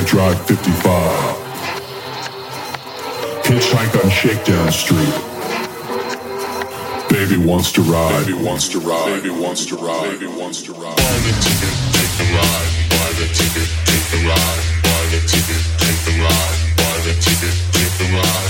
to Drive 55. Hitchhike on Shakedown Street. Baby wants to ride. Baby wants to ride. Baby wants to ride. Baby wants to ride. Buy the ticket, take the ride. Buy the ticket, take the ride. Buy the ticket, take the ride. Buy the ticket, take the ride.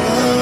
love.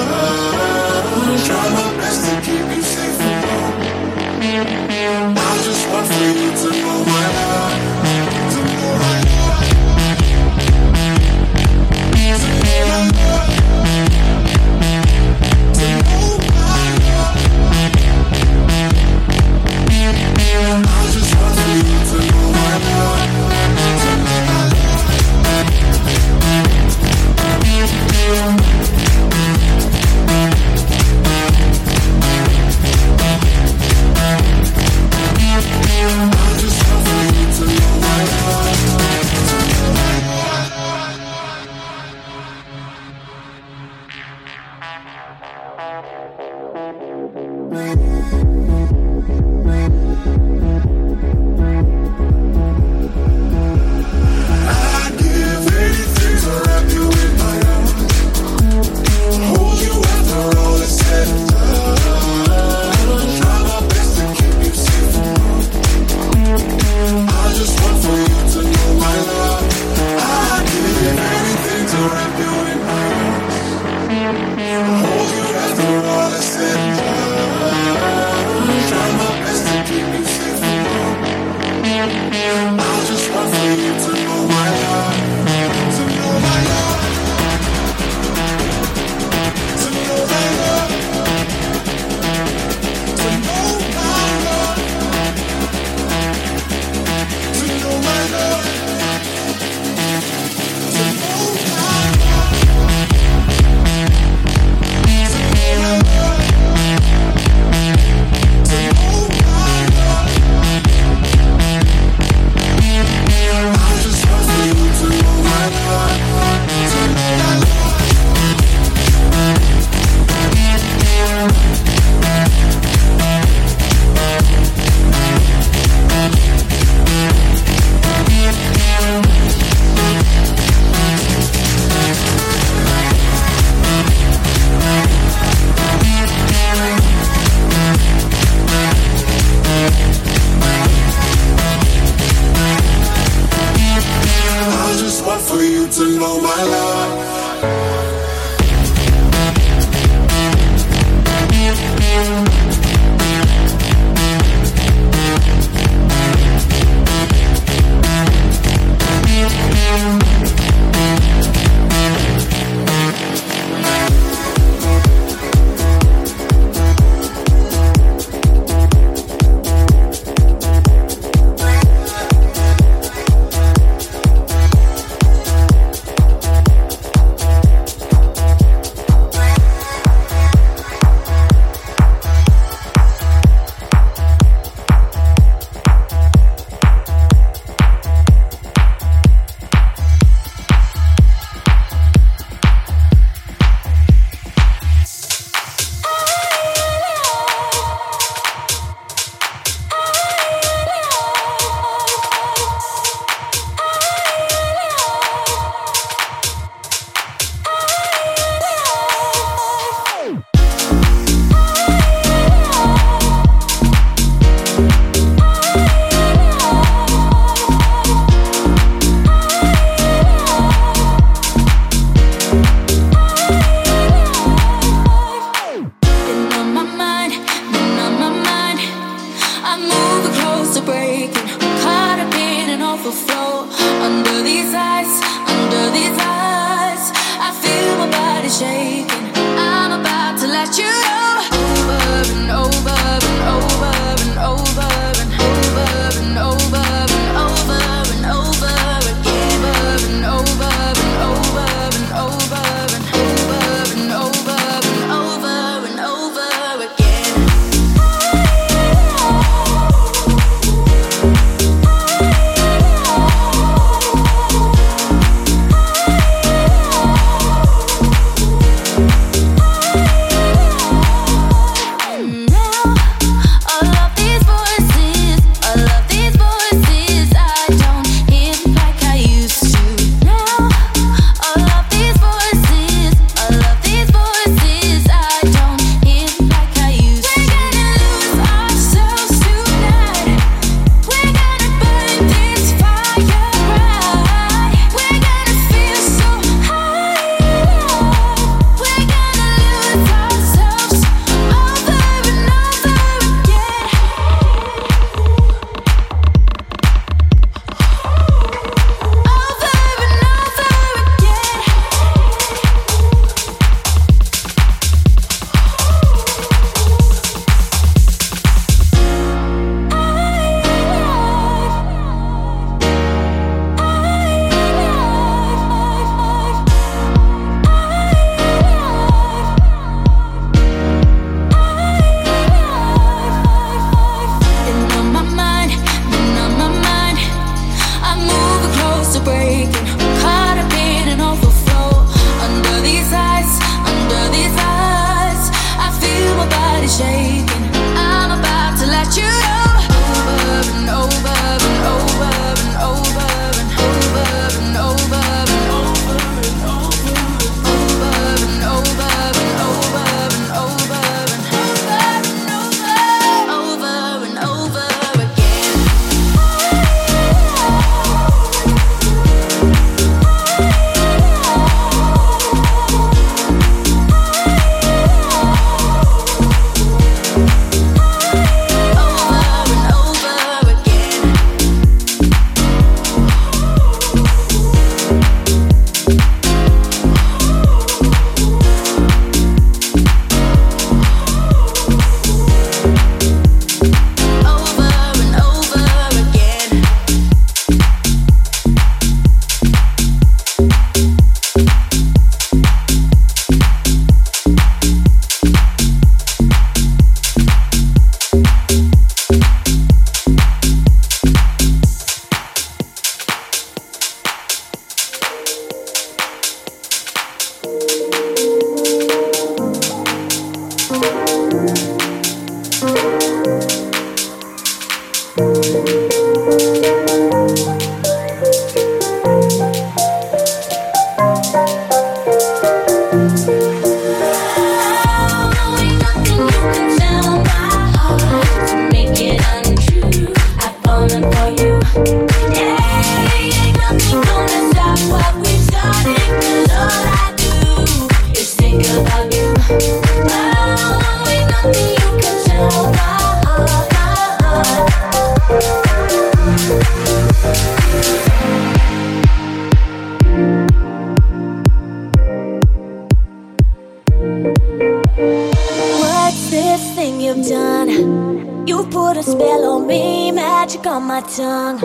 tongue.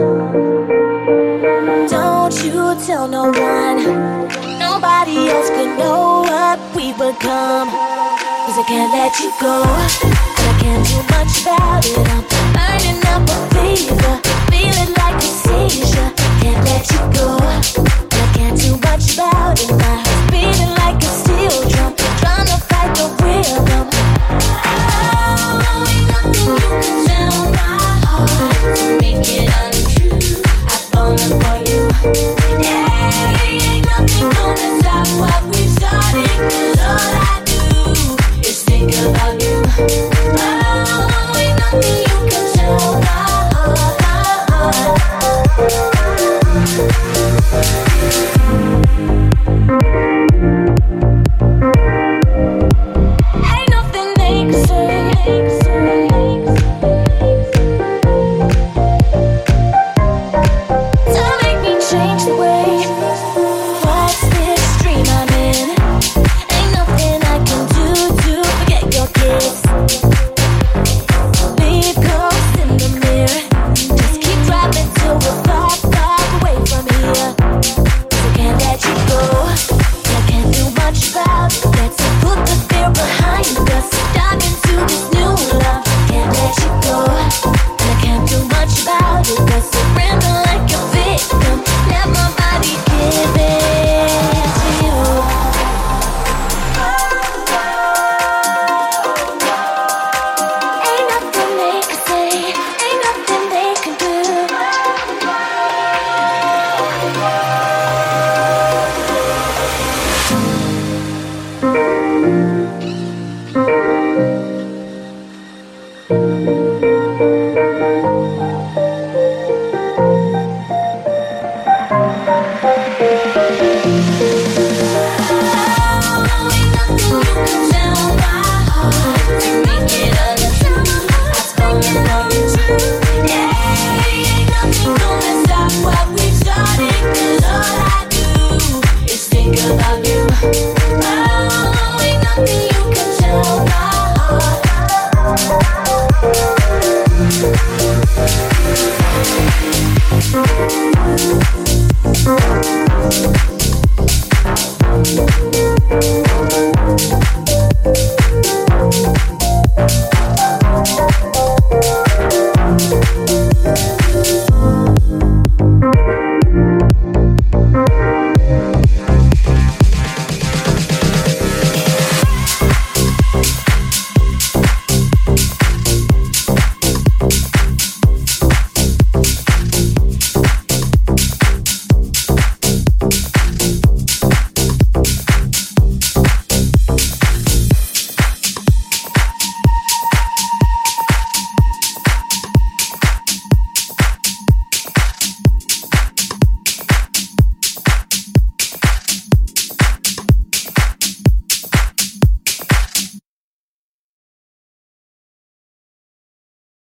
Don't you tell no one. Nobody else could know what we become. Cause I can't let you go.